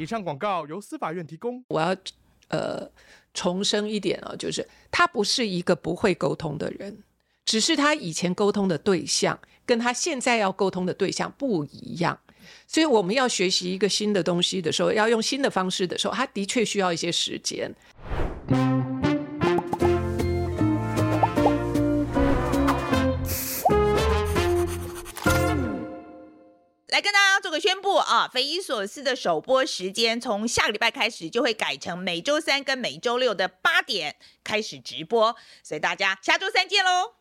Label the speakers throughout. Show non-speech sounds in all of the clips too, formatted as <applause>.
Speaker 1: 以上广告由司法院提供。
Speaker 2: 我要呃重申一点啊，就是他不是一个不会沟通的人，只是他以前沟通的对象跟他现在要沟通的对象不一样。所以我们要学习一个新的东西的时候，要用新的方式的时候，他的确需要一些时间。
Speaker 3: 来跟大家做个宣布啊，匪夷所思的首播时间从下个礼拜开始就会改成每周三跟每周六的八点开始直播，所以大家下周三见喽！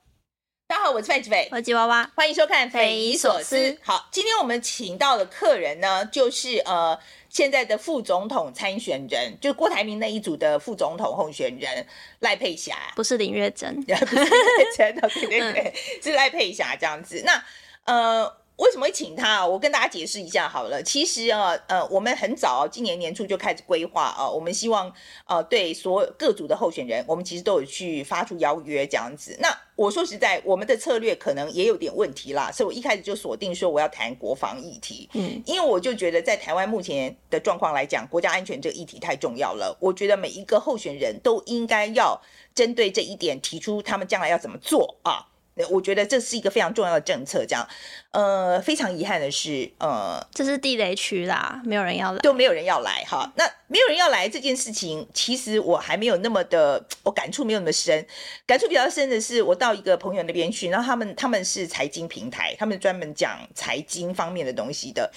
Speaker 3: 大家好，我是范志斐，
Speaker 4: 我是吉娃娃，
Speaker 3: 欢迎收看《匪夷所思》。好，今天我们请到的客人呢，就是呃现在的副总统参选人，就是郭台铭那一组的副总统候选人赖佩霞，
Speaker 4: 不是林月珍，<laughs>
Speaker 3: 不是林月珍，<laughs> 对对对，是赖佩霞这样子。那呃。为什么会请他？我跟大家解释一下好了。其实啊，呃，我们很早今年年初就开始规划啊，我们希望呃，对所有各组的候选人，我们其实都有去发出邀约这样子。那我说实在，我们的策略可能也有点问题啦，所以我一开始就锁定说我要谈国防议题，嗯，因为我就觉得在台湾目前的状况来讲，国家安全这个议题太重要了。我觉得每一个候选人都应该要针对这一点提出他们将来要怎么做啊。我觉得这是一个非常重要的政策，这样，呃，非常遗憾的是，呃，
Speaker 4: 这是地雷区啦，没有人要来，
Speaker 3: 都没有人要来哈。那没有人要来这件事情，其实我还没有那么的，我感触没有那么深。感触比较深的是，我到一个朋友那边去，然后他们他们是财经平台，他们专门讲财经方面的东西的。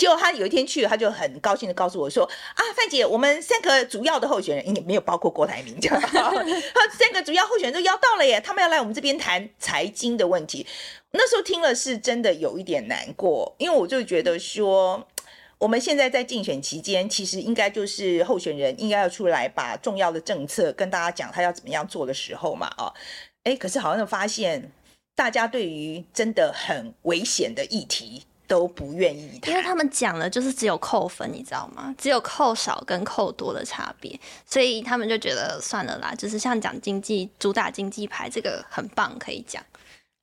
Speaker 3: 结果他有一天去，他就很高兴的告诉我说：“啊，范姐，我们三个主要的候选人，应该没有包括郭台铭，这样，他三个主要候选人都邀到了耶，他们要来我们这边谈财经的问题。”那时候听了是真的有一点难过，因为我就觉得说，我们现在在竞选期间，其实应该就是候选人应该要出来把重要的政策跟大家讲，他要怎么样做的时候嘛，啊，哎，可是好像发现大家对于真的很危险的议题。都不愿意谈，
Speaker 4: 因为他们讲了就是只有扣分，你知道吗？只有扣少跟扣多的差别，所以他们就觉得算了啦。就是像讲经济，主打经济牌，这个很棒，可以讲。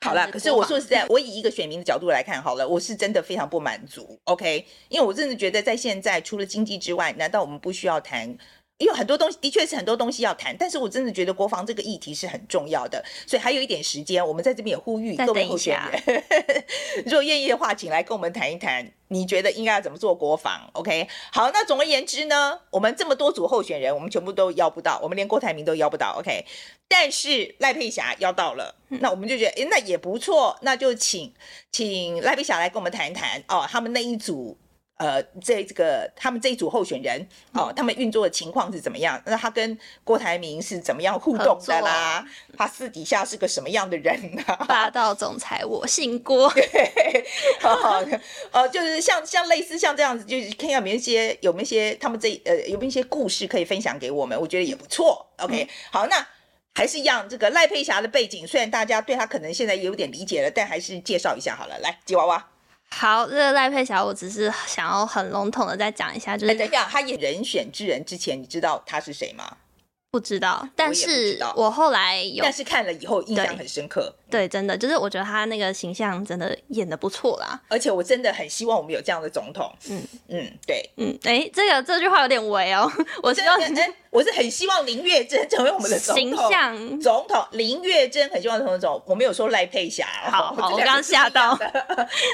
Speaker 3: 好了，可是我说实在，我以一个选民的角度来看，好了，我是真的非常不满足。OK，因为我真的觉得在现在，除了经济之外，难道我们不需要谈？因为很多东西的确是很多东西要谈，但是我真的觉得国防这个议题是很重要的，所以还有一点时间，我们在这边也呼吁各位候选人，<laughs> 如果愿意的话，请来跟我们谈一谈，你觉得应该要怎么做国防？OK，好，那总而言之呢，我们这么多组候选人，我们全部都邀不到，我们连郭台铭都邀不到，OK，但是赖佩霞邀到了，那我们就觉得，诶，那也不错，那就请请赖佩霞来跟我们谈一谈哦，他们那一组。呃，这这个他们这一组候选人哦，他们运作的情况是怎么样？那他跟郭台铭是怎么样互动的啦？他私底下是个什么样的人呢？<laughs>
Speaker 4: 霸道总裁，我姓郭。<laughs>
Speaker 3: 对，好，呃，就是像像类似像这样子，就是看有没有一些有没有一些他们这呃有没有一些故事可以分享给我们？我觉得也不错。OK，嗯，好，那还是一样，这个赖佩霞的背景，虽然大家对她可能现在也有点理解了，但还是介绍一下好了。来，吉娃娃。
Speaker 4: 好，这个赖佩霞，我只是想要很笼统的再讲一下，就是、欸、
Speaker 3: 等一下，他演人选之人之前，你知道他是谁吗？
Speaker 4: 不知道，但是我后来有，
Speaker 3: 但是看了以后印象很深刻。
Speaker 4: 对，真的就是我觉得他那个形象真的演的不错啦，
Speaker 3: 而且我真的很希望我们有这样的总统。嗯嗯，对，
Speaker 4: 嗯，哎、欸，这个这句话有点违哦。我希望，
Speaker 3: 哎，我是很希望林月珍成为我们的总统。
Speaker 4: 形象
Speaker 3: 总统林月珍很希望成为总统，我没有说赖佩霞。
Speaker 4: 好，好，我刚刚吓到，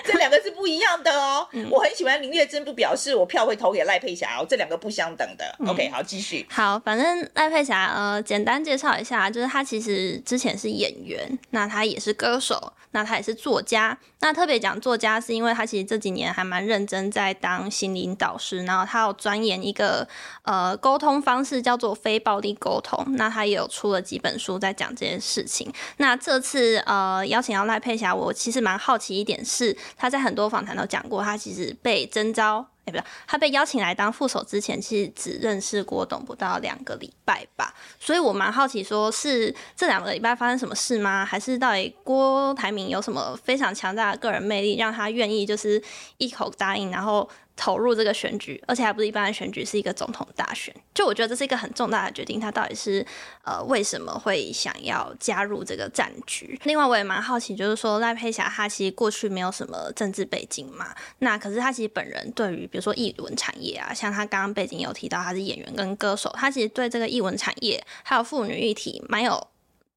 Speaker 3: 这两个是不一样的哦。<laughs> 嗯、我很喜欢林月珍，不表示我票会投给赖佩霞哦，这两个不相等的。嗯、OK，好，继续。
Speaker 4: 好，反正赖佩霞，呃，简单介绍一下，就是他其实之前是演员，那他。他也是歌手，那他也是作家。那特别讲作家，是因为他其实这几年还蛮认真在当心灵导师，然后他有钻研一个呃沟通方式，叫做《非暴力沟通》，那他也有出了几本书在讲这件事情。那这次呃邀请到赖佩霞，我其实蛮好奇一点是，他在很多访谈都讲过，他其实被征召。哎，不是，他被邀请来当副手之前，其实只认识郭董不到两个礼拜吧，所以我蛮好奇，说是这两个礼拜发生什么事吗？还是到底郭台铭有什么非常强大的个人魅力，让他愿意就是一口答应，然后。投入这个选举，而且还不是一般的选举，是一个总统大选。就我觉得这是一个很重大的决定，他到底是呃为什么会想要加入这个战局？另外，我也蛮好奇，就是说赖佩霞他其实过去没有什么政治背景嘛，那可是他其实本人对于比如说艺文产业啊，像他刚刚背景有提到他是演员跟歌手，他其实对这个艺文产业还有妇女议题蛮有。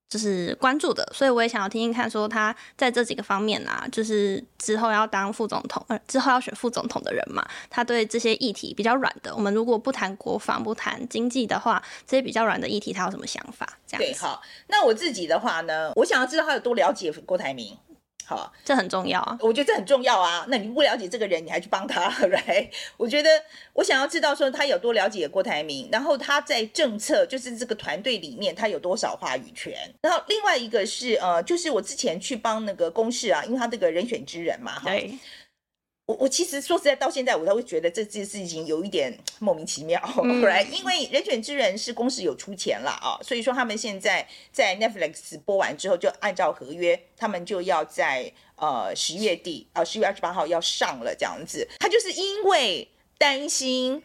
Speaker 4: 就是关注的，所以我也想要听听看，说他在这几个方面啊，就是之后要当副总统，呃，之后要选副总统的人嘛，他对这些议题比较软的，我们如果不谈国防、不谈经济的话，这些比较软的议题，他有什么想法？这样子。
Speaker 3: 对，好，那我自己的话呢，我想要知道他有多了解郭台铭。好，
Speaker 4: 这很重要啊！
Speaker 3: 我觉得这很重要啊。那你不了解这个人，你还去帮他，<laughs> right？我觉得我想要知道说他有多了解郭台铭，然后他在政策就是这个团队里面他有多少话语权。然后另外一个是呃，就是我之前去帮那个公示啊，因为他这个人选之人嘛，哈。我我其实说实在，到现在我都会觉得这件事情有一点 <tsk> 莫名其妙，嗯，<laughs> right? 因为人选之人是公司有出钱了啊，所以说他们现在在 Netflix 播完之后，就按照合约，他们就要在呃十月底啊十月二十八号要上了这样子。他就是因为担心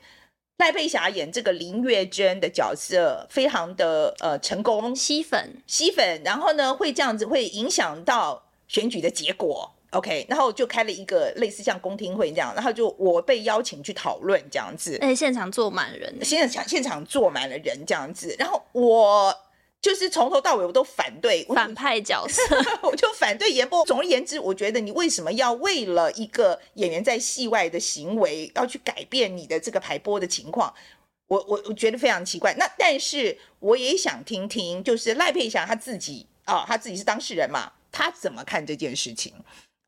Speaker 3: 赖佩霞演这个林月娟的角色非常的呃成功
Speaker 4: 吸粉
Speaker 3: 吸粉，然后呢会这样子会影响到选举的结果。OK，然后就开了一个类似像公听会这样，然后就我被邀请去讨论这样子，
Speaker 4: 哎，现场坐满人，
Speaker 3: 现场现场坐满了人这样子，然后我就是从头到尾我都反对
Speaker 4: 反派角色，<laughs>
Speaker 3: 我就反对演播。总而言之，我觉得你为什么要为了一个演员在戏外的行为，要去改变你的这个排播的情况？我我我觉得非常奇怪。那但是我也想听听，就是赖佩霞他自己啊，他自己是当事人嘛，他怎么看这件事情？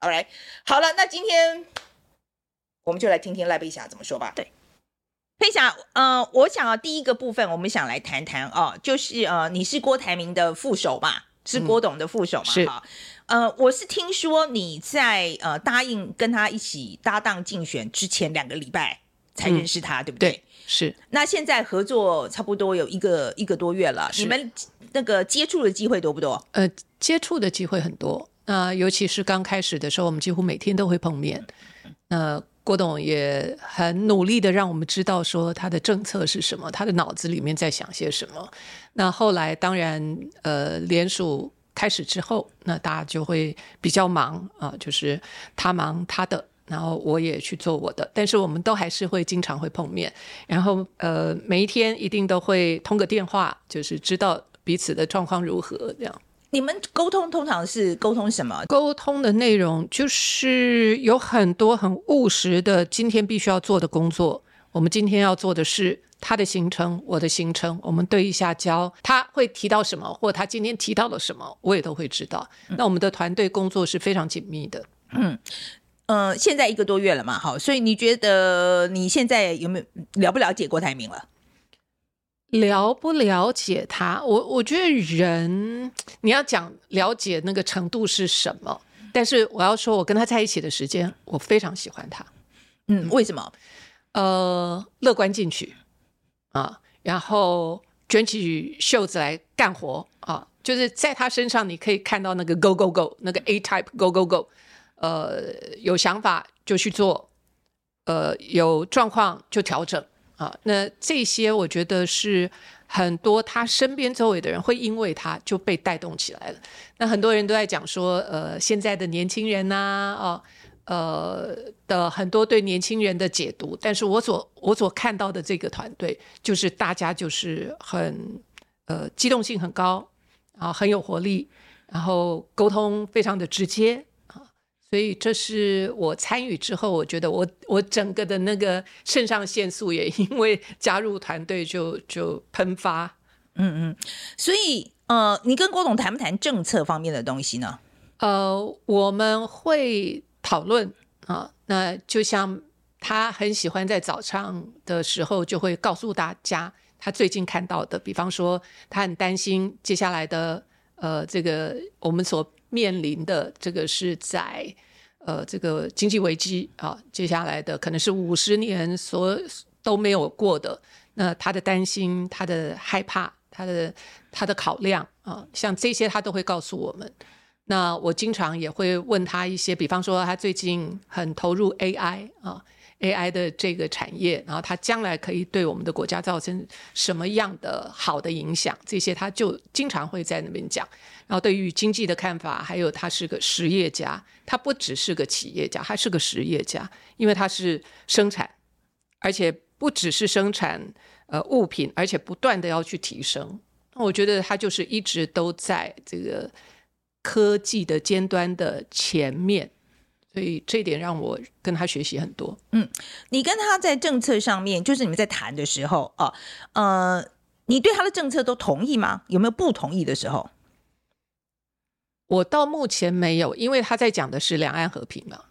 Speaker 3: 好来，好了，那今天我们就来听听赖佩霞怎么说吧。
Speaker 4: 对，
Speaker 3: 佩霞，呃，我想啊第一个部分，我们想来谈谈哦，就是呃，你是郭台铭的副手嘛，是郭董的副手嘛？嗯、是。呃，我是听说你在呃答应跟他一起搭档竞选之前两个礼拜才认识他，嗯、对不对？对，
Speaker 2: 是。
Speaker 3: 那现在合作差不多有一个一个多月了，你们那个接触的机会多不多？
Speaker 2: 呃，接触的机会很多。那、呃、尤其是刚开始的时候，我们几乎每天都会碰面。那、呃、郭董也很努力的让我们知道说他的政策是什么，他的脑子里面在想些什么。那后来当然，呃，联署开始之后，那大家就会比较忙啊、呃，就是他忙他的，然后我也去做我的。但是我们都还是会经常会碰面，然后呃，每一天一定都会通个电话，就是知道彼此的状况如何这样。
Speaker 3: 你们沟通通常是沟通什么？
Speaker 2: 沟通的内容就是有很多很务实的，今天必须要做的工作。我们今天要做的是他的行程，我的行程，我们对一下焦，他会提到什么，或他今天提到了什么，我也都会知道。嗯、那我们的团队工作是非常紧密的。
Speaker 3: 嗯嗯、呃，现在一个多月了嘛，好，所以你觉得你现在有没有了不了解郭台铭了？
Speaker 2: 了不了解他？我我觉得人你要讲了解那个程度是什么？但是我要说，我跟他在一起的时间，我非常喜欢他。
Speaker 3: 嗯，为什么？
Speaker 2: 呃，乐观进取啊，然后卷起袖子来干活啊，就是在他身上你可以看到那个 go go go，那个 A type go go go。呃，有想法就去做，呃，有状况就调整。啊，那这些我觉得是很多他身边周围的人会因为他就被带动起来了。那很多人都在讲说，呃，现在的年轻人呐，哦，呃的很多对年轻人的解读。但是我所我所看到的这个团队，就是大家就是很呃机动性很高，啊很有活力，然后沟通非常的直接。所以这是我参与之后，我觉得我我整个的那个肾上腺素也 <laughs> 因为加入团队就就喷发，
Speaker 3: 嗯嗯。所以呃，你跟郭董谈不谈政策方面的东西呢？
Speaker 2: 呃，我们会讨论啊。那就像他很喜欢在早上的时候就会告诉大家他最近看到的，比方说他很担心接下来的呃这个我们所面临的这个是在呃这个经济危机啊，接下来的可能是五十年所都没有过的，那他的担心，他的害怕。他的他的考量啊，像这些他都会告诉我们。那我经常也会问他一些，比方说他最近很投入 AI 啊，AI 的这个产业，然后它将来可以对我们的国家造成什么样的好的影响，这些他就经常会在那边讲。然后对于经济的看法，还有他是个实业家，他不只是个企业家，他是个实业家，因为他是生产，而且不只是生产。呃，物品，而且不断的要去提升，我觉得他就是一直都在这个科技的尖端的前面，所以这一点让我跟他学习很多。
Speaker 3: 嗯，你跟他在政策上面，就是你们在谈的时候啊，呃，你对他的政策都同意吗？有没有不同意的时候？
Speaker 2: 我到目前没有，因为他在讲的是两岸和平嘛，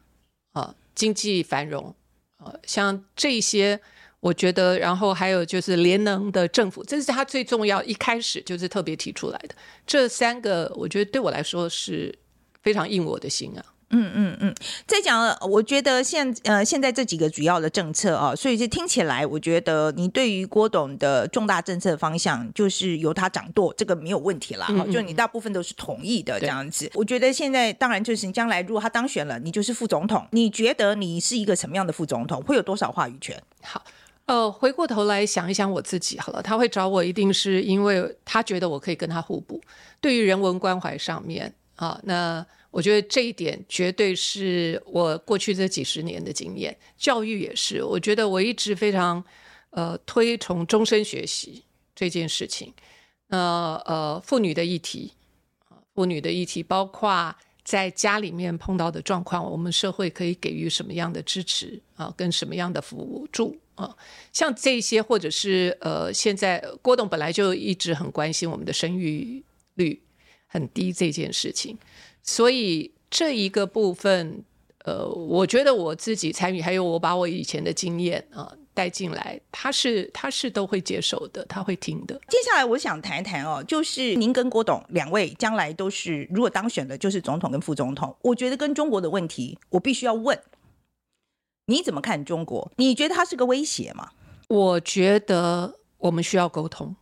Speaker 2: 啊，经济繁荣，啊，像这些。我觉得，然后还有就是联能的政府，这是他最重要，一开始就是特别提出来的。这三个，我觉得对我来说是非常应我的心啊。
Speaker 3: 嗯嗯嗯，再讲，我觉得现呃现在这几个主要的政策啊，所以就听起来，我觉得你对于郭董的重大政策方向，就是由他掌舵，这个没有问题啦。哈、嗯嗯，就你大部分都是同意的这样子。我觉得现在当然就是你将来如果他当选了，你就是副总统，你觉得你是一个什么样的副总统？会有多少话语权？
Speaker 2: 好。呃，回过头来想一想我自己好了，他会找我，一定是因为他觉得我可以跟他互补。对于人文关怀上面啊，那我觉得这一点绝对是我过去这几十年的经验。教育也是，我觉得我一直非常呃推崇终身学习这件事情。那呃，妇女的议题啊，妇女的议题，包括在家里面碰到的状况，我们社会可以给予什么样的支持啊，跟什么样的辅助。啊，像这些，或者是呃，现在郭董本来就一直很关心我们的生育率很低这件事情，所以这一个部分，呃，我觉得我自己参与，还有我把我以前的经验啊带进来，他是他是都会接受的，他会听的。
Speaker 3: 接下来我想谈一谈哦，就是您跟郭董两位将来都是如果当选的，就是总统跟副总统，我觉得跟中国的问题，我必须要问。你怎么看中国？你觉得他是个威胁吗？
Speaker 2: 我觉得我们需要沟通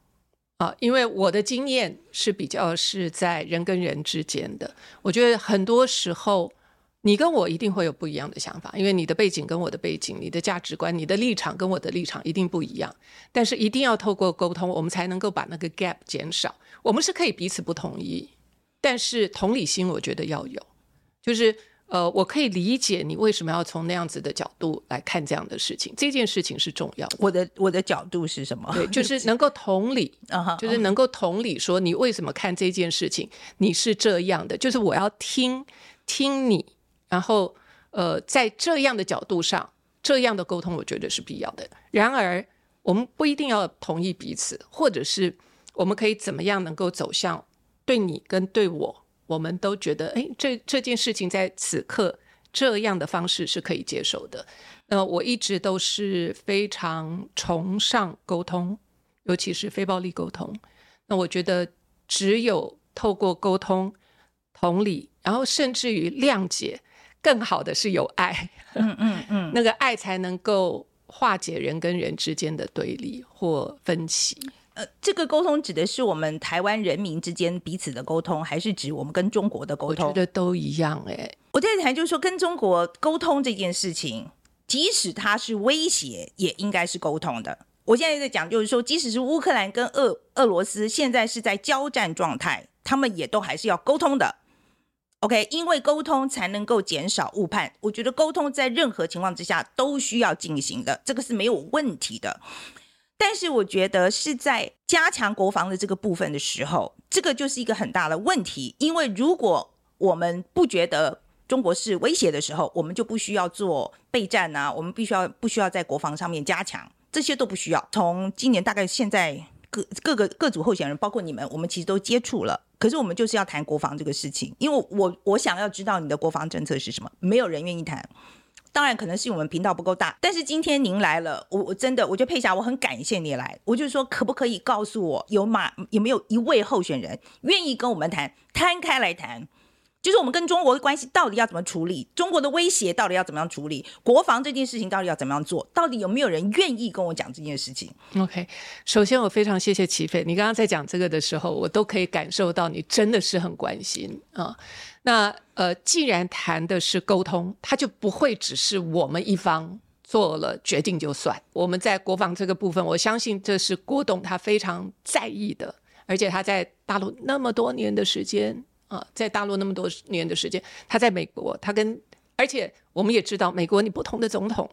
Speaker 2: 啊，因为我的经验是比较是在人跟人之间的。我觉得很多时候你跟我一定会有不一样的想法，因为你的背景跟我的背景，你的价值观、你的立场跟我的立场一定不一样。但是一定要透过沟通，我们才能够把那个 gap 减少。我们是可以彼此不同意，但是同理心我觉得要有，就是。呃，我可以理解你为什么要从那样子的角度来看这样的事情，这件事情是重要的。
Speaker 3: 我的我的角度是什么？
Speaker 2: 对，就 <laughs> 是能够同理，就是能够同理说你为什么看这件事情，你是这样的，就是我要听听你，然后呃，在这样的角度上，这样的沟通，我觉得是必要的。然而，我们不一定要同意彼此，或者是我们可以怎么样能够走向对你跟对我。我们都觉得，哎，这这件事情在此刻这样的方式是可以接受的。那我一直都是非常崇尚沟通，尤其是非暴力沟通。那我觉得，只有透过沟通、同理，然后甚至于谅解，更好的是有爱。嗯嗯嗯，那个爱才能够化解人跟人之间的对立或分歧。
Speaker 3: 呃，这个沟通指的是我们台湾人民之间彼此的沟通，还是指我们跟中国的沟通？
Speaker 2: 我觉得都一样哎。
Speaker 3: 我在谈就是说，跟中国沟通这件事情，即使它是威胁，也应该是沟通的。我现在在讲就是说，即使是乌克兰跟俄俄罗斯现在是在交战状态，他们也都还是要沟通的。OK，因为沟通才能够减少误判。我觉得沟通在任何情况之下都需要进行的，这个是没有问题的。但是我觉得是在加强国防的这个部分的时候，这个就是一个很大的问题。因为如果我们不觉得中国是威胁的时候，我们就不需要做备战啊，我们必须要不需要在国防上面加强，这些都不需要。从今年大概现在各各个各组候选人，包括你们，我们其实都接触了。可是我们就是要谈国防这个事情，因为我我想要知道你的国防政策是什么，没有人愿意谈。当然可能是我们频道不够大，但是今天您来了，我我真的我觉得佩霞，我很感谢你来。我就说，可不可以告诉我有马有没有一位候选人愿意跟我们谈，摊开来谈？就是我们跟中国的关系到底要怎么处理？中国的威胁到底要怎么样处理？国防这件事情到底要怎么样做？到底有没有人愿意跟我讲这件事情
Speaker 2: ？OK，首先我非常谢谢齐飞，你刚刚在讲这个的时候，我都可以感受到你真的是很关心啊。那呃，既然谈的是沟通，它就不会只是我们一方做了决定就算。我们在国防这个部分，我相信这是郭董他非常在意的，而且他在大陆那么多年的时间。啊，在大陆那么多年的时间，他在美国，他跟而且我们也知道，美国你不同的总统，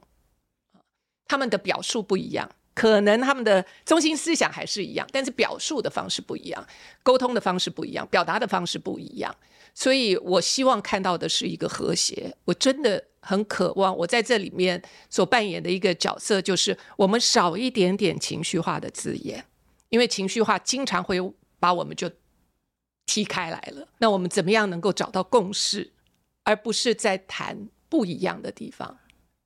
Speaker 2: 他们的表述不一样，可能他们的中心思想还是一样，但是表述的方式不一样，沟通的方式不一样，表达的方式不一样。所以我希望看到的是一个和谐。我真的很渴望，我在这里面所扮演的一个角色，就是我们少一点点情绪化的字眼，因为情绪化经常会把我们就。踢开来了，那我们怎么样能够找到共识，而不是在谈不一样的地方？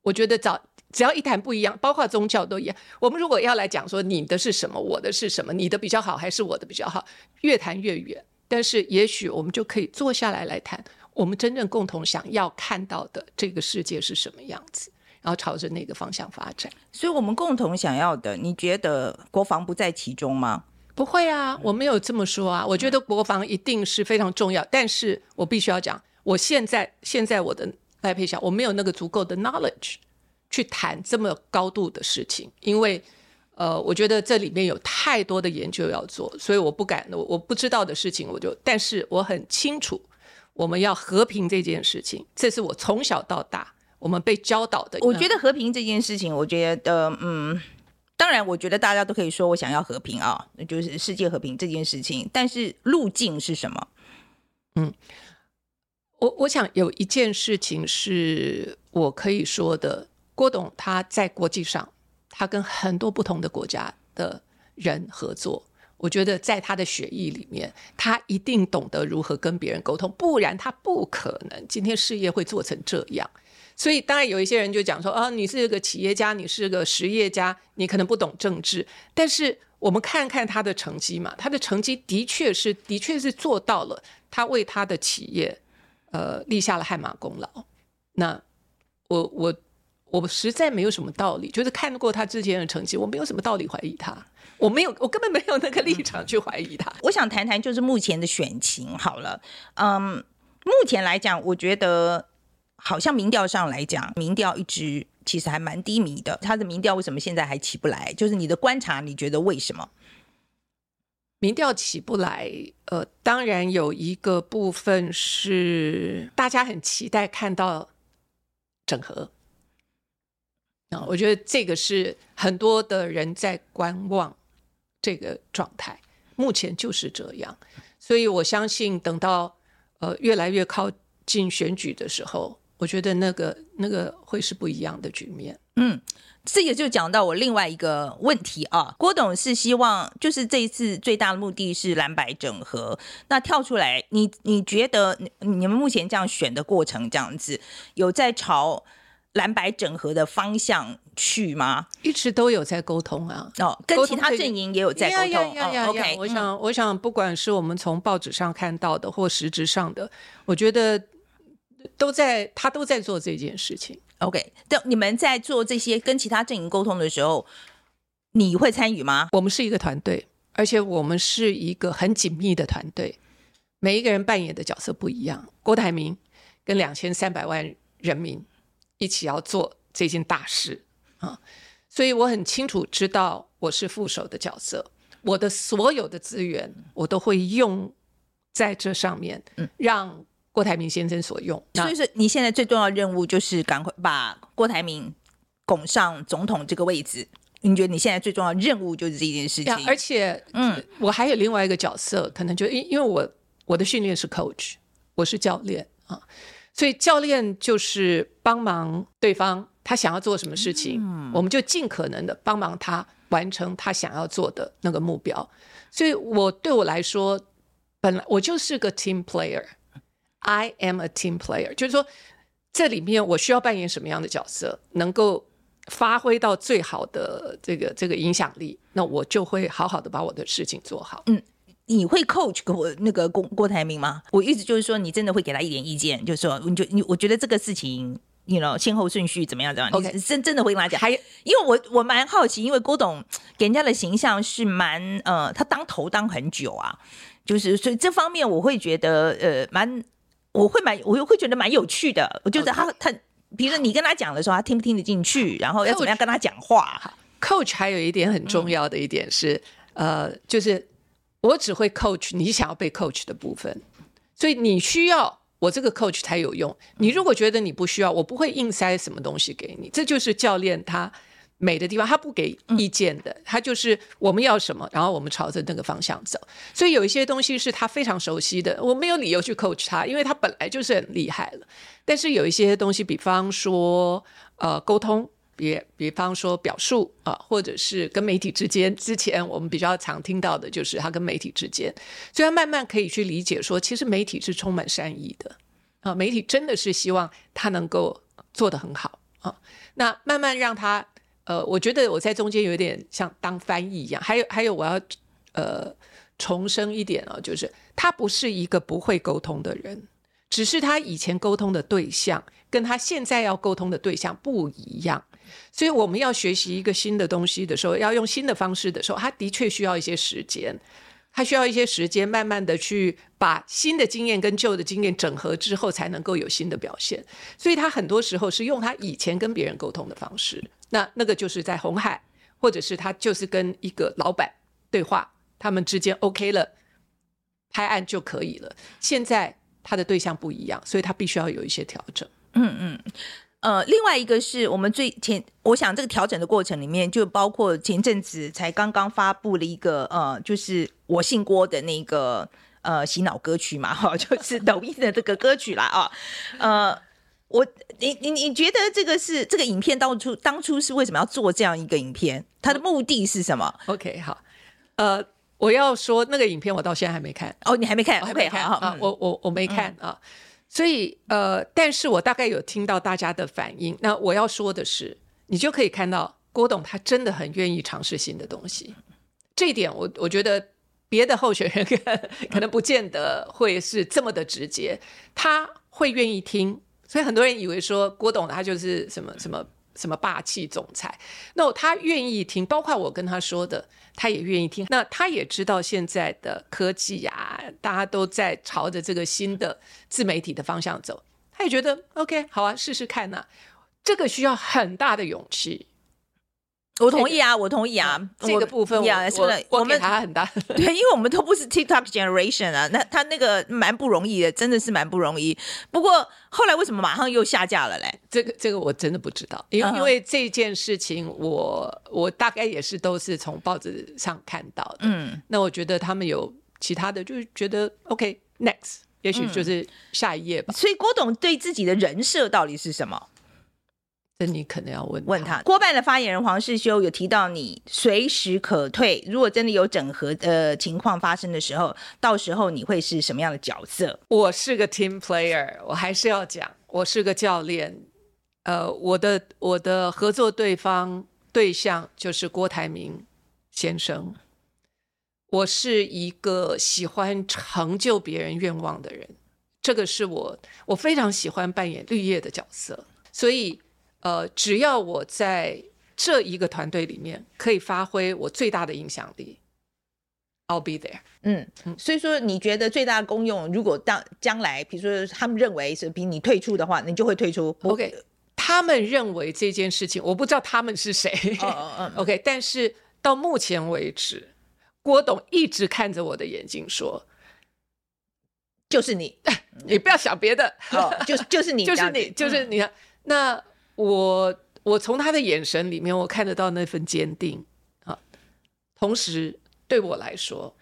Speaker 2: 我觉得找只要一谈不一样，包括宗教都一样。我们如果要来讲说你的是什么，我的是什么，你的比较好还是我的比较好，越谈越远。但是也许我们就可以坐下来来谈，我们真正共同想要看到的这个世界是什么样子，然后朝着那个方向发展。
Speaker 3: 所以，我们共同想要的，你觉得国防不在其中吗？
Speaker 2: 不会啊，我没有这么说啊。我觉得国防一定是非常重要，但是我必须要讲，我现在现在我的赖佩霞，我没有那个足够的 knowledge 去谈这么高度的事情，因为呃，我觉得这里面有太多的研究要做，所以我不敢，我我不知道的事情，我就，但是我很清楚，我们要和平这件事情，这是我从小到大我们被教导的。
Speaker 3: 我觉得和平这件事情，我觉得嗯。当然，我觉得大家都可以说我想要和平啊，那就是世界和平这件事情。但是路径是什么？
Speaker 2: 嗯，我我想有一件事情是我可以说的。郭董他在国际上，他跟很多不同的国家的人合作。我觉得在他的血液里面，他一定懂得如何跟别人沟通，不然他不可能今天事业会做成这样。所以，当然有一些人就讲说啊，你是个企业家，你是个实业家，你可能不懂政治。但是我们看看他的成绩嘛，他的成绩的确是，的确是做到了，他为他的企业，呃，立下了汗马功劳。那我我我实在没有什么道理，就是看过他之前的成绩，我没有什么道理怀疑他，我没有，我根本没有那个立场去怀疑他。
Speaker 3: 我想谈谈就是目前的选情好了，嗯，目前来讲，我觉得。好像民调上来讲，民调一直其实还蛮低迷的。他的民调为什么现在还起不来？就是你的观察，你觉得为什么
Speaker 2: 民调起不来？呃，当然有一个部分是大家很期待看到整合。啊，我觉得这个是很多的人在观望这个状态，目前就是这样。所以我相信等到呃越来越靠近选举的时候。我觉得那个那个会是不一样的局面。
Speaker 3: 嗯，这个就讲到我另外一个问题啊。郭董是希望，就是这一次最大的目的是蓝白整合。那跳出来，你你觉得你们目前这样选的过程，这样子有在朝蓝白整合的方向去吗？
Speaker 2: 一直都有在沟通啊。
Speaker 3: 哦，跟其他阵营也有在沟通。哦，OK，
Speaker 2: 我想，我想，不管是我们从报纸上看到的，或实质上的，我觉得。都在，他都在做这件事情。
Speaker 3: OK，但你们在做这些跟其他阵营沟通的时候，你会参与吗？
Speaker 2: 我们是一个团队，而且我们是一个很紧密的团队，每一个人扮演的角色不一样。郭台铭跟两千三百万人民一起要做这件大事啊，所以我很清楚知道我是副手的角色，我的所有的资源我都会用在这上面，嗯，让。郭台铭先生所用，
Speaker 3: 所以说你现在最重要的任务就是赶快把郭台铭拱上总统这个位置。你觉得你现在最重要的任务就是这件事情？
Speaker 2: 而且，嗯，我还有另外一个角色，可能就因因为我我的训练是 coach，我是教练啊，所以教练就是帮忙对方他想要做什么事情，嗯，我们就尽可能的帮忙他完成他想要做的那个目标。所以我对我来说，本来我就是个 team player。I am a team player，就是说，这里面我需要扮演什么样的角色，能够发挥到最好的这个这个影响力，那我就会好好的把我的事情做好。
Speaker 3: 嗯，你会 coach 我那个郭郭台铭吗？我意思就是说，你真的会给他一点意见，就是说，你就你我觉得这个事情。你 you know 先后顺序怎么样？怎么样？OK，你真真的会跟他讲。还因为我我蛮好奇，因为郭董 <tsk> 给人家的形象是蛮呃，他当头当很久啊，就是所以这方面我会觉得呃蛮，我会蛮我会觉得蛮有趣的。我觉得他.他，比如说你跟他讲的时候，他听不听得进去，然后要怎么样跟他讲话。
Speaker 2: Coach 还有一点很重要的一点是，嗯、呃，就是我只会 coach 你想要被 coach 的部分，所以你需要。我这个 coach 才有用。你如果觉得你不需要，我不会硬塞什么东西给你。这就是教练他美的地方，他不给意见的，他就是我们要什么，然后我们朝着那个方向走。所以有一些东西是他非常熟悉的，我没有理由去 coach 他，因为他本来就是很厉害了。但是有一些东西，比方说呃沟通，比比方说表述啊，或者是跟媒体之间，之前我们比较常听到的就是他跟媒体之间，所以他慢慢可以去理解说，其实媒体是充满善意的啊，媒体真的是希望他能够做得很好啊。那慢慢让他呃，我觉得我在中间有点像当翻译一样，还有还有我要呃重申一点啊，就是他不是一个不会沟通的人，只是他以前沟通的对象跟他现在要沟通的对象不一样。所以我们要学习一个新的东西的时候，要用新的方式的时候，他的确需要一些时间，他需要一些时间，慢慢的去把新的经验跟旧的经验整合之后，才能够有新的表现。所以他很多时候是用他以前跟别人沟通的方式，那那个就是在红海，或者是他就是跟一个老板对话，他们之间 OK 了，拍案就可以了。现在他的对象不一样，所以他必须要有一些调整。
Speaker 3: 嗯嗯。呃，另外一个是我们最前，我想这个调整的过程里面，就包括前阵子才刚刚发布了一个呃，就是我姓郭的那个呃洗脑歌曲嘛，哈，<laughs> 就是抖音的这个歌曲啦啊，呃，我你你你觉得这个是这个影片当初当初是为什么要做这样一个影片？它的目的是什么
Speaker 2: ？OK，好，呃，我要说那个影片我到现在还没看
Speaker 3: 哦，你还没看？
Speaker 2: 我还没看啊，嗯、我我我没看、嗯、啊。所以，呃，但是我大概有听到大家的反应。那我要说的是，你就可以看到郭董他真的很愿意尝试新的东西。这一点我，我觉得别的候选人可能 <laughs> 不见得会是这么的直接。他会愿意听，所以很多人以为说郭董他就是什么什么。什么霸气总裁？那他愿意听，包括我跟他说的，他也愿意听。那他也知道现在的科技啊，大家都在朝着这个新的自媒体的方向走，他也觉得 OK，好啊，试试看呐。这个需要很大的勇气。
Speaker 3: 我同意啊，我同意啊，
Speaker 2: 这个部分
Speaker 3: 我，我们
Speaker 2: 他很大，<laughs>
Speaker 3: 对，因为我们都不是 TikTok generation 啊，那他那个蛮不容易的，真的是蛮不容易。不过后来为什么马上又下架了嘞？
Speaker 2: 这个这个我真的不知道，因为因为这件事情我，我我大概也是都是从报纸上看到的。嗯，那我觉得他们有其他的，就是觉得 OK next，也许就是下一页吧。
Speaker 3: 所以郭董对自己的人设到底是什么？
Speaker 2: 那你可能要问
Speaker 3: 问他，郭办的发言人黄世修有提到，你随时可退。如果真的有整合呃情况发生的时候，到时候你会是什么样的角色？
Speaker 2: 我是个 team player，我还是要讲，我是个教练。呃，我的我的合作对方对象就是郭台铭先生。我是一个喜欢成就别人愿望的人，这个是我我非常喜欢扮演绿叶的角色，所以。呃，只要我在这一个团队里面可以发挥我最大的影响力，I'll be there。
Speaker 3: 嗯，所以说你觉得最大的功用，如果当将来，比如说他们认为是比你退出的话，你就会退出。
Speaker 2: OK，他们认为这件事情，我不知道他们是谁。哦哦哦。<laughs> OK，但是到目前为止，郭董一直看着我的眼睛说，
Speaker 3: 就是你，<laughs>
Speaker 2: 你不要想别的，
Speaker 3: 哦，就是就是 <laughs> 你，
Speaker 2: 就是你，就是你。那。我我从他的眼神里面，我看得到那份坚定啊。同时，对我来说，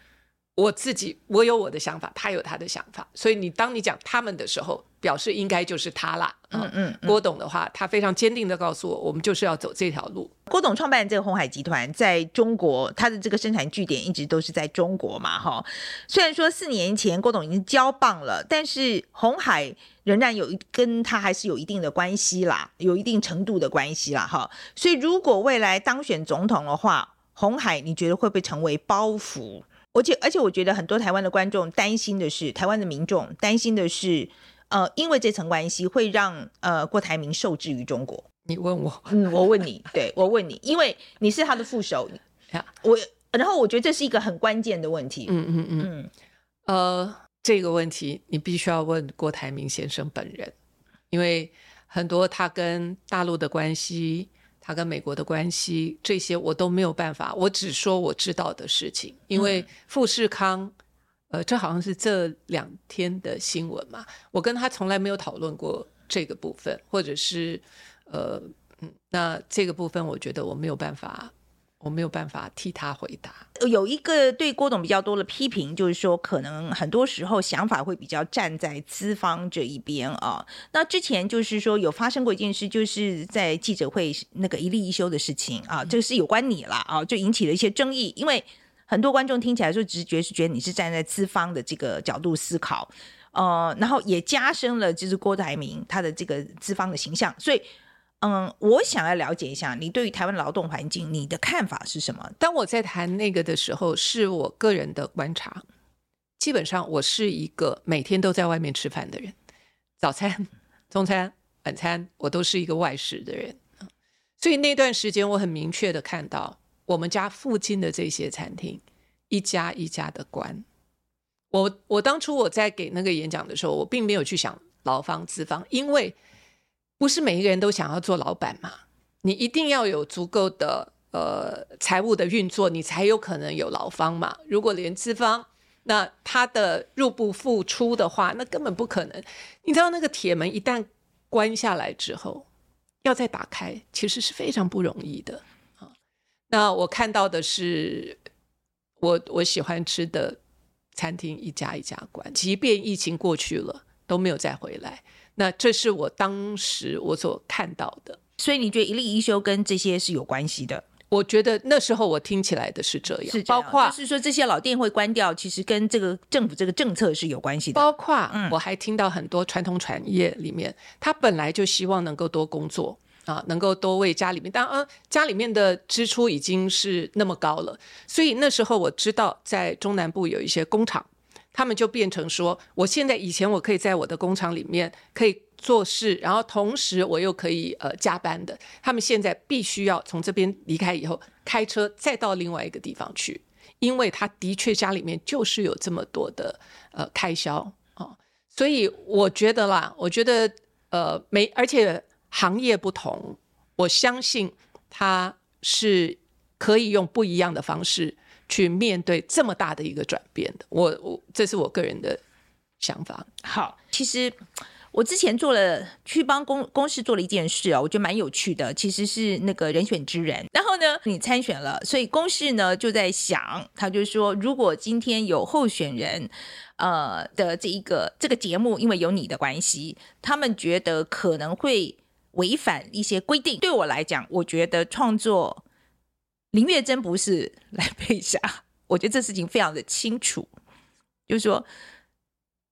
Speaker 2: 我自己我有我的想法，他有他的想法，所以你当你讲他们的时候，表示应该就是他啦。嗯嗯，嗯，郭董的话，他非常坚定的告诉我，我们就是要走这条路。
Speaker 3: 郭董创办这个红海集团在中国，他的这个生产据点一直都是在中国嘛，哈。虽然说四年前郭董已经交棒了，但是红海仍然有一跟他还是有一定的关系啦，有一定程度的关系啦，哈。所以如果未来当选总统的话，红海你觉得会不会成为包袱？而且，而且，我觉得很多台湾的观众担心的是，台湾的民众担心的是，呃，因为这层关系会让呃郭台铭受制于中国。
Speaker 2: 你问我，
Speaker 3: 嗯，我问你，对，我问你，因为你是他的副手，<laughs> 我，然后我觉得这是一个很关键的问题。
Speaker 2: 嗯嗯嗯嗯，呃，这个问题你必须要问郭台铭先生本人，因为很多他跟大陆的关系。他跟美国的关系，这些我都没有办法，我只说我知道的事情。因为富士康，呃，这好像是这两天的新闻嘛，我跟他从来没有讨论过这个部分，或者是，呃，嗯，那这个部分我觉得我没有办法。我没有办法替他回答。
Speaker 3: 有一个对郭董比较多的批评，就是说可能很多时候想法会比较站在资方这一边啊。那之前就是说有发生过一件事，就是在记者会那个一例一休的事情啊，这个是有关你了啊，就引起了一些争议。因为很多观众听起来说直觉是觉得你是站在资方的这个角度思考，呃，然后也加深了就是郭台铭他的这个资方的形象，所以。嗯，我想要了解一下你对于台湾劳动环境你的看法是什么？
Speaker 2: 当我在谈那个的时候，是我个人的观察。基本上，我是一个每天都在外面吃饭的人，早餐、中餐、晚餐，我都是一个外食的人。所以那段时间，我很明确的看到我们家附近的这些餐厅一家一家的关。我我当初我在给那个演讲的时候，我并没有去想劳方资方，因为。不是每一个人都想要做老板嘛？你一定要有足够的呃财务的运作，你才有可能有劳方嘛。如果连资方那他的入不敷出的话，那根本不可能。你知道那个铁门一旦关下来之后，要再打开，其实是非常不容易的啊。那我看到的是，我我喜欢吃的餐厅一家一家关，即便疫情过去了，都没有再回来。那这是我当时我所看到的，
Speaker 3: 所以你觉得一例一休跟这些是有关系的？
Speaker 2: 我觉得那时候我听起来的是这样，
Speaker 3: 是
Speaker 2: 包括
Speaker 3: 就是说这些老店会关掉，其实跟这个政府这个政策是有关系的。
Speaker 2: 包括我还听到很多传统产业里面，他本来就希望能够多工作啊，能够多为家里面，当然家里面的支出已经是那么高了，所以那时候我知道在中南部有一些工厂。他们就变成说，我现在以前我可以在我的工厂里面可以做事，然后同时我又可以呃加班的。他们现在必须要从这边离开以后，开车再到另外一个地方去，因为他的确家里面就是有这么多的呃开销啊、哦。所以我觉得啦，我觉得呃没，而且行业不同，我相信他是可以用不一样的方式。去面对这么大的一个转变的，我我这是我个人的想法。
Speaker 3: 好，其实我之前做了去帮公公司做了一件事啊，我觉得蛮有趣的。其实是那个人选之人，然后呢，你参选了，所以公司呢就在想，他就说，如果今天有候选人，呃的这一个这个节目，因为有你的关系，他们觉得可能会违反一些规定。对我来讲，我觉得创作。林月珍不是赖佩霞，我觉得这事情非常的清楚，就是说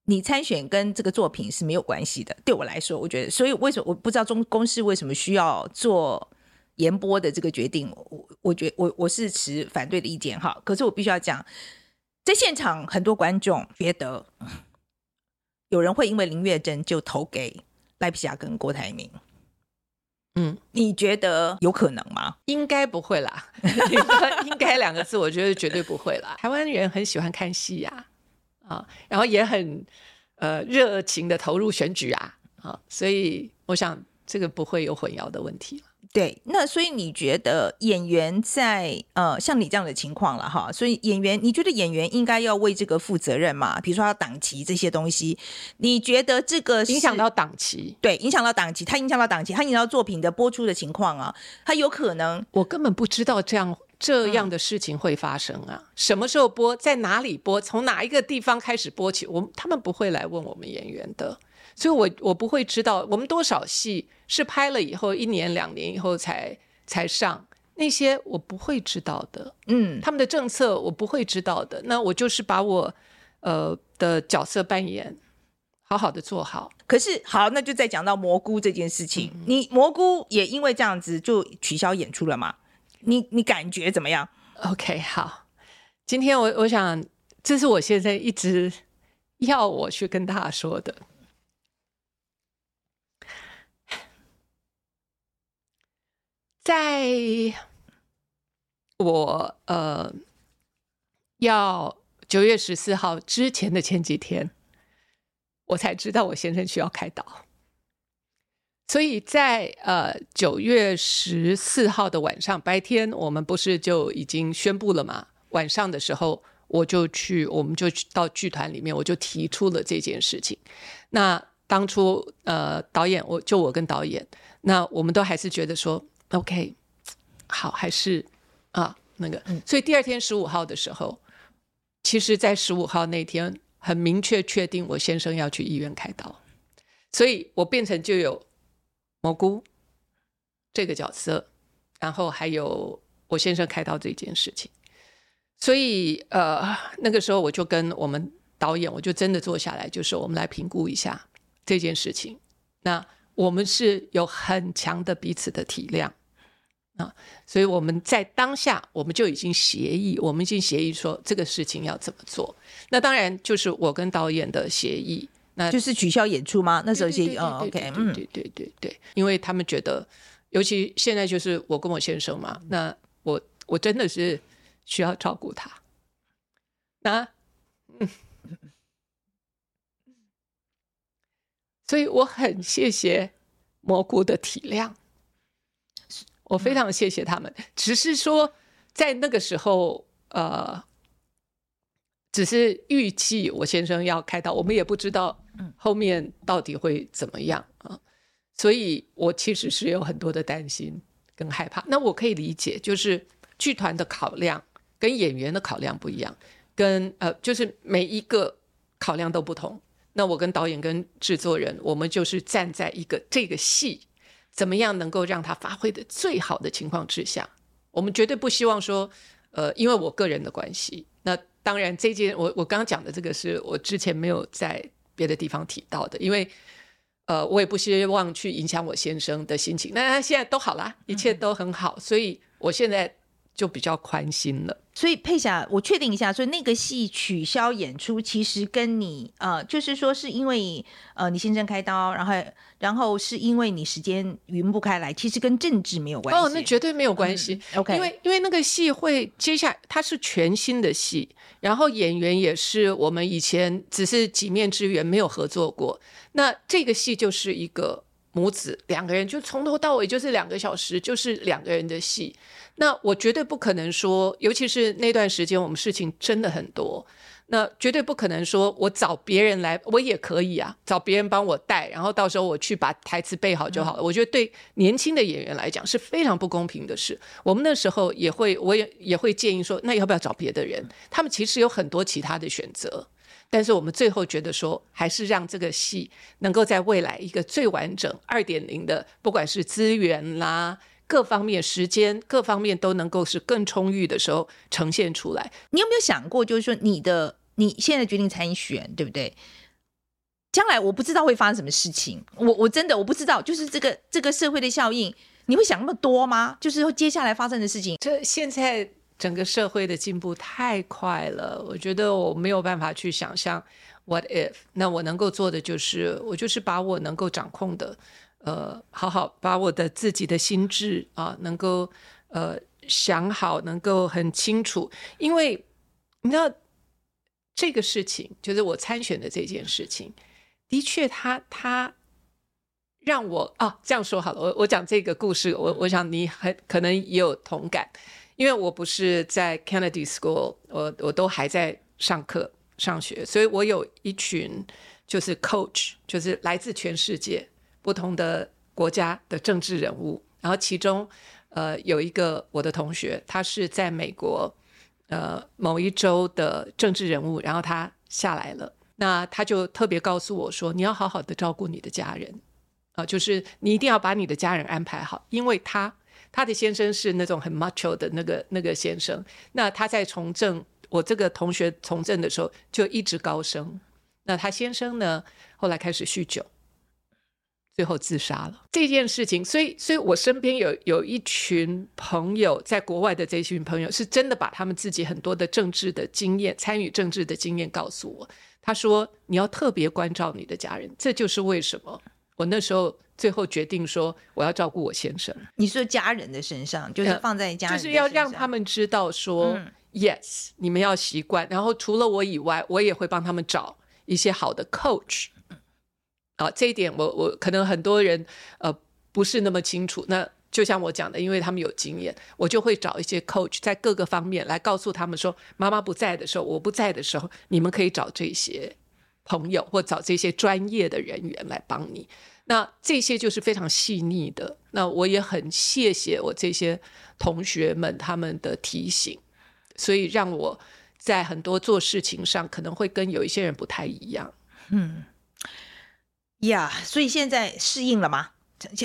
Speaker 3: 你参选跟这个作品是没有关系的。对我来说，我觉得，所以为什么我不知道中公司为什么需要做延播的这个决定？我我觉得我我是持反对的意见哈。可是我必须要讲，在现场很多观众觉得，有人会因为林月珍就投给赖佩霞跟郭台铭。嗯，你觉得有可能吗？
Speaker 2: 应该不会啦。<laughs> 应该两个字，我觉得绝对不会啦。台湾人很喜欢看戏呀，啊，然后也很呃热情的投入选举啊，啊，所以我想这个不会有混淆的问题。
Speaker 3: 对，那所以你觉得演员在呃像你这样的情况了哈，所以演员你觉得演员应该要为这个负责任吗？比如说他档期这些东西，你觉得这个
Speaker 2: 影响到档期？
Speaker 3: 对，影响到档期，他影响到档期，他影响到作品的播出的情况啊，他有可能
Speaker 2: 我根本不知道这样这样的事情会发生啊？嗯、什么时候播？在哪里播？从哪一个地方开始播起？我他们不会来问我们演员的，所以我我不会知道我们多少戏是拍了以后一年两年以后才才上，那些我不会知道的。嗯，他们的政策我不会知道的。那我就是把我呃的角色扮演好好的做好。
Speaker 3: 可是好，那就再讲到蘑菇这件事情，嗯、你蘑菇也因为这样子就取消演出了吗？你你感觉怎么样
Speaker 2: ？OK，好，今天我我想，这是我现在一直要我去跟大家说的，在我呃要九月十四号之前的前几天，我才知道我先生需要开刀。所以在呃九月十四号的晚上，白天我们不是就已经宣布了吗？晚上的时候，我就去，我们就到剧团里面，我就提出了这件事情。那当初呃导演，我就我跟导演，那我们都还是觉得说，OK，好，还是啊那个。所以第二天十五号的时候，其实在十五号那天很明确确定我先生要去医院开刀，所以我变成就有。蘑菇这个角色，然后还有我先生开刀这件事情，所以呃，那个时候我就跟我们导演，我就真的坐下来，就是我们来评估一下这件事情。那我们是有很强的彼此的体谅啊，所以我们在当下我们就已经协议，我们已经协议说这个事情要怎么做。那当然就是我跟导演的协议。那
Speaker 3: 就是取消演出吗？那时候先
Speaker 2: 哦，OK，嗯，对对对对，因为他们觉得，尤其现在就是我跟我先生嘛，那我我真的是需要照顾他，那嗯，所以我很谢谢蘑菇的体谅，我非常谢谢他们。只是说在那个时候，呃，只是预计我先生要开刀，我们也不知道。后面到底会怎么样啊？所以我其实是有很多的担心跟害怕。那我可以理解，就是剧团的考量跟演员的考量不一样，跟呃，就是每一个考量都不同。那我跟导演跟制作人，我们就是站在一个这个戏怎么样能够让他发挥的最好的情况之下，我们绝对不希望说，呃，因为我个人的关系。那当然，这件我我刚刚讲的这个是我之前没有在。别的地方提到的，因为，呃，我也不希望去影响我先生的心情。那他现在都好啦，一切都很好，所以我现在就比较宽心了。
Speaker 3: 所以佩霞，我确定一下，所以那个戏取消演出，其实跟你呃，就是说是因为呃你先生开刀，然后然后是因为你时间匀不开来，其实跟政治没有关系。
Speaker 2: 哦，那绝对没有关系。
Speaker 3: 嗯、OK，
Speaker 2: 因为因为那个戏会接下来它是全新的戏，然后演员也是我们以前只是几面之缘，没有合作过。那这个戏就是一个母子两个人，就从头到尾就是两个小时，就是两个人的戏。那我绝对不可能说，尤其是那段时间我们事情真的很多，那绝对不可能说我找别人来，我也可以啊，找别人帮我带，然后到时候我去把台词背好就好了。嗯、我觉得对年轻的演员来讲是非常不公平的事。我们那时候也会，我也也会建议说，那要不要找别的人？他们其实有很多其他的选择，但是我们最后觉得说，还是让这个戏能够在未来一个最完整二点零的，不管是资源啦。各方面时间各方面都能够是更充裕的时候呈现出来。
Speaker 3: 你有没有想过，就是说你的你现在决定参选，对不对？将来我不知道会发生什么事情，我我真的我不知道，就是这个这个社会的效应，你会想那么多吗？就是接下来发生的事情。
Speaker 2: 这现在整个社会的进步太快了，我觉得我没有办法去想象 what if。那我能够做的就是，我就是把我能够掌控的。呃，好好把我的自己的心智啊，能够呃想好，能够很清楚，因为你知道这个事情，就是我参选的这件事情，的确他，他让我啊这样说好了，我我讲这个故事，我我想你很可能也有同感，因为我不是在 Kennedy School，我我都还在上课上学，所以我有一群就是 coach，就是来自全世界。不同的国家的政治人物，然后其中呃，有一个我的同学，他是在美国呃某一州的政治人物，然后他下来了，那他就特别告诉我说，你要好好的照顾你的家人啊、就是你一定要把你的家人安排好，因为他他的先生是那种很 macho 的那个那个先生，那他在从政，我这个同学从政的时候就一直高升，那他先生呢，后来开始酗酒。最后自杀了这件事情，所以，所以我身边有有一群朋友，在国外的这群朋友，是真的把他们自己很多的政治的经验、参与政治的经验告诉我。他说：“你要特别关照你的家人。”这就是为什么我那时候最后决定说我要照顾我先生。
Speaker 3: 你说家人的身上，就是放在家人，
Speaker 2: 就是要让他们知道说、嗯、，yes，你们要习惯。然后除了我以外，我也会帮他们找一些好的 coach。啊，这一点我我可能很多人呃不是那么清楚。那就像我讲的，因为他们有经验，我就会找一些 coach 在各个方面来告诉他们说，妈妈不在的时候，我不在的时候，你们可以找这些朋友或找这些专业的人员来帮你。那这些就是非常细腻的。那我也很谢谢我这些同学们他们的提醒，所以让我在很多做事情上可能会跟有一些人不太一样。嗯。
Speaker 3: 呀，yeah, 所以现在适应了吗？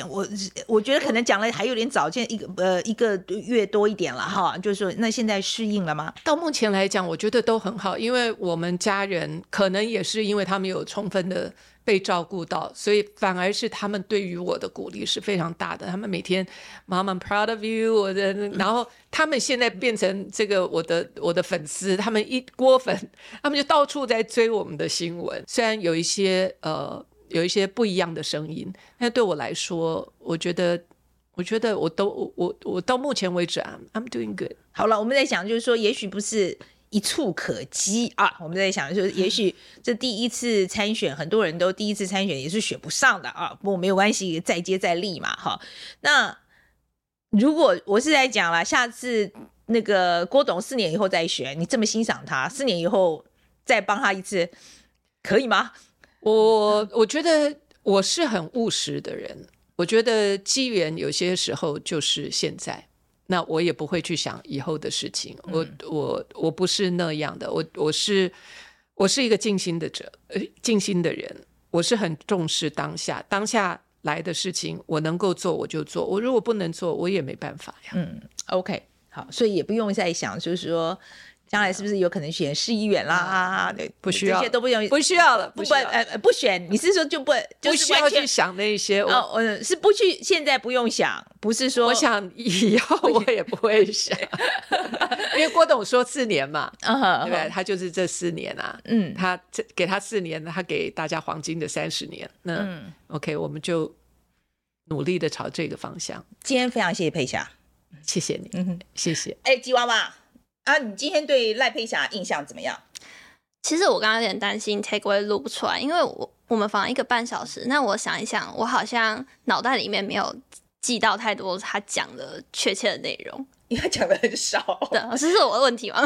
Speaker 3: 我我觉得可能讲了还有点早，现在一个呃一个月多一点了哈，就是说那现在适应了吗？
Speaker 2: 到目前来讲，我觉得都很好，因为我们家人可能也是因为他们有充分的被照顾到，所以反而是他们对于我的鼓励是非常大的。他们每天妈妈 proud of you，我的，然后他们现在变成这个我的我的粉丝，他们一锅粉，他们就到处在追我们的新闻，虽然有一些呃。有一些不一样的声音，但对我来说，我觉得，我觉得我都我我到目前为止，I'm I'm doing good。
Speaker 3: 好了，我们在想，就是说，也许不是一触可及啊。我们在想，就是也许这第一次参选，很多人都第一次参选也是选不上的啊。不过没有关系，再接再厉嘛，哈。那如果我是在讲了，下次那个郭董四年以后再选，你这么欣赏他，四年以后再帮他一次，可以吗？
Speaker 2: 我我觉得我是很务实的人，我觉得机缘有些时候就是现在，那我也不会去想以后的事情。我我我不是那样的，我我是我是一个静心的者，呃，静心的人，我是很重视当下，当下来的事情我能够做我就做，我如果不能做，我也没办法呀。
Speaker 3: 嗯，OK，好，所以也不用再想，就是说。将来是不是有可能选市议员啦？对，
Speaker 2: 不需要，
Speaker 3: 这些都不用，
Speaker 2: 不需要了，不不
Speaker 3: 呃不选。你是说就不
Speaker 2: 不需要去想那些？
Speaker 3: 哦，我是不去，现在不用想，不是说
Speaker 2: 我想以后我也不会想，<laughs> 因为郭董说四年嘛，对不对？他就是这四年啊，嗯，他这给他四年，他给大家黄金的三十年，那 OK，我们就努力的朝这个方向。
Speaker 3: 今天非常谢谢佩霞，
Speaker 2: 谢谢你，嗯，谢谢。
Speaker 3: 哎，吉娃娃。啊，你今天对赖佩霞印象怎么样？
Speaker 4: 其实我刚刚有点担心 take away 录不出来，因为我我们访一个半小时，那我想一想，我好像脑袋里面没有记到太多他讲的确切的内容，<laughs>
Speaker 3: 因为他讲的很少。
Speaker 4: 对，这是我的问题吗？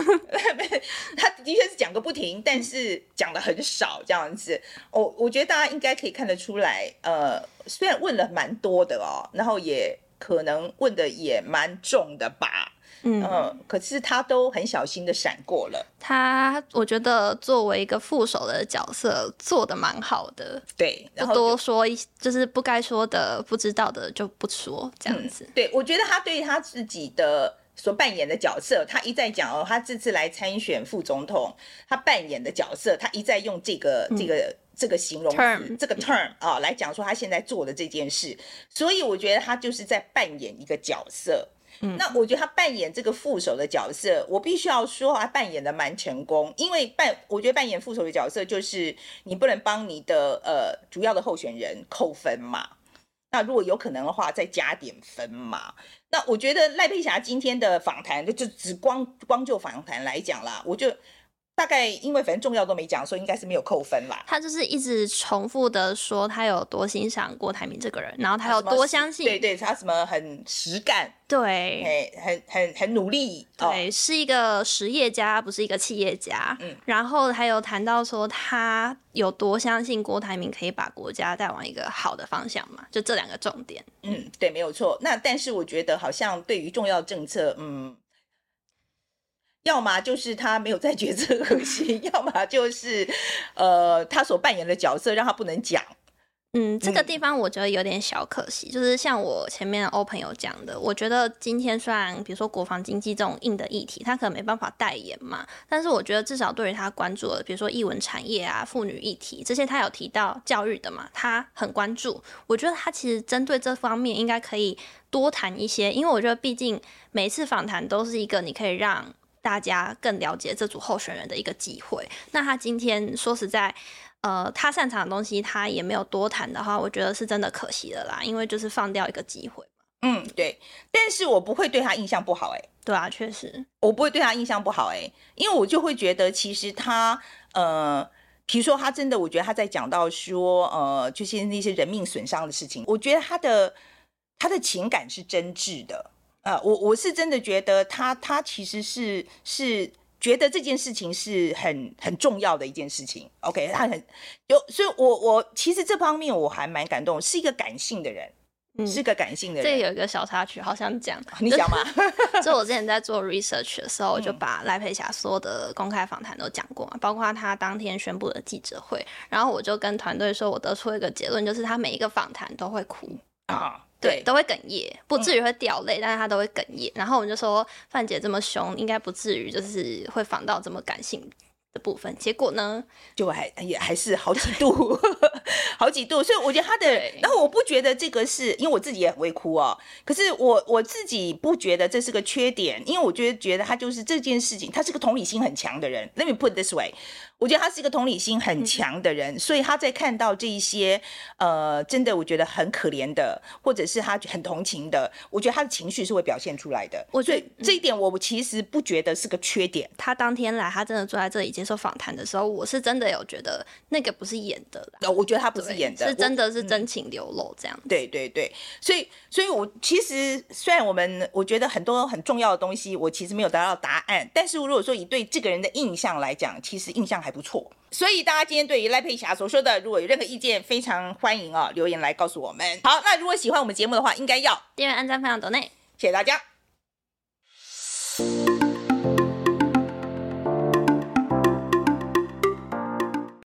Speaker 4: <laughs>
Speaker 3: 他的确是讲个不停，但是讲的很少这样子。我我觉得大家应该可以看得出来，呃，虽然问了蛮多的哦，然后也可能问的也蛮重的吧。嗯，嗯，可是他都很小心的闪过了。
Speaker 4: 他我觉得作为一个副手的角色做的蛮好的，
Speaker 3: 对，
Speaker 4: 不多说一，就是不该说的、不知道的就不说这样子。
Speaker 3: 嗯、对，我觉得他对他自己的所扮演的角色，他一再讲哦，他这次来参选副总统，他扮演的角色，他一再用这个、这个、嗯、这个形容词、term 这个 term 啊来讲说他现在做的这件事，所以我觉得他就是在扮演一个角色。嗯、那我觉得他扮演这个副手的角色，我必须要说他扮演的蛮成功，因为扮我觉得扮演副手的角色就是你不能帮你的呃主要的候选人扣分嘛，那如果有可能的话再加点分嘛。那我觉得赖佩霞今天的访谈就就只光光就访谈来讲啦，我就大概因为反正重要都没讲，所以应该是没有扣分啦。
Speaker 4: 他就是一直重复的说他有多欣赏郭台铭这个人，然后他有多相信，
Speaker 3: 对对，他什么很实干，
Speaker 4: 对，
Speaker 3: 很很很努力，
Speaker 4: 对，哦、是一个实业家，不是一个企业家。嗯，然后还有谈到说他有多相信郭台铭可以把国家带往一个好的方向嘛，就这两个重点。
Speaker 3: 嗯，对，没有错。那但是我觉得好像对于重要政策，嗯。要么就是他没有在决策核心，<laughs> 要么就是，呃，他所扮演的角色让他不能讲。
Speaker 4: 嗯，这个地方我觉得有点小可惜，嗯、就是像我前面欧朋友讲的，我觉得今天虽然比如说国防经济这种硬的议题，他可能没办法代言嘛，但是我觉得至少对于他关注的，比如说艺文产业啊、妇女议题这些，他有提到教育的嘛，他很关注。我觉得他其实针对这方面应该可以多谈一些，因为我觉得毕竟每一次访谈都是一个你可以让。大家更了解这组候选人的一个机会。那他今天说实在，呃，他擅长的东西他也没有多谈的话，我觉得是真的可惜了啦。因为就是放掉一个机会。
Speaker 3: 嗯，对。但是我不会对他印象不好，哎。
Speaker 4: 对啊，确实，
Speaker 3: 我不会对他印象不好，哎，因为我就会觉得其实他，呃，比如说他真的，我觉得他在讲到说，呃，就是那些人命损伤的事情，我觉得他的他的情感是真挚的。啊，我我是真的觉得他他其实是是觉得这件事情是很很重要的一件事情。OK，他很有，所以我我其实这方面我还蛮感动，是一个感性的人，嗯、是个感性的人。
Speaker 4: 这个有一个小插曲，好想讲，
Speaker 3: 你讲嘛？<laughs>
Speaker 4: 就我之前在做 research 的时候，我就把赖佩霞所有的公开访谈都讲过嘛，包括他当天宣布的记者会，然后我就跟团队说，我得出一个结论，就是他每一个访谈都会哭啊。对，都会哽咽，不至于会掉泪，嗯、但是他都会哽咽。然后我们就说，范姐这么凶，应该不至于就是会访到这么感性的部分。结果呢，
Speaker 3: 就还也还是好几度，<laughs> 好几度。所以我觉得他的，然后我不觉得这个是因为我自己也很会哭哦。可是我我自己不觉得这是个缺点，因为我觉得觉得他就是这件事情，他是个同理心很强的人。Let me put this way。我觉得他是一个同理心很强的人，嗯、所以他在看到这一些呃，真的我觉得很可怜的，或者是他很同情的，我觉得他的情绪是会表现出来的。我觉得这一点我其实不觉得是个缺点。
Speaker 4: 他当天来，他真的坐在这里接受访谈的时候，我是真的有觉得那个不是演的啦。
Speaker 3: 我觉得他不是演的，
Speaker 4: 是真的是真情流露这样。
Speaker 3: 对对对，所以所以，我其实虽然我们我觉得很多很重要的东西，我其实没有得到答案，但是如果说以对这个人的印象来讲，其实印象还不错。所以大家今天对于赖佩霞所说的，如果有任何意见，非常欢迎啊、哦，留言来告诉我们。好，那如果喜欢我们节目的话，应该要
Speaker 4: 订阅、按赞、分享、抖内，
Speaker 3: 谢谢大家。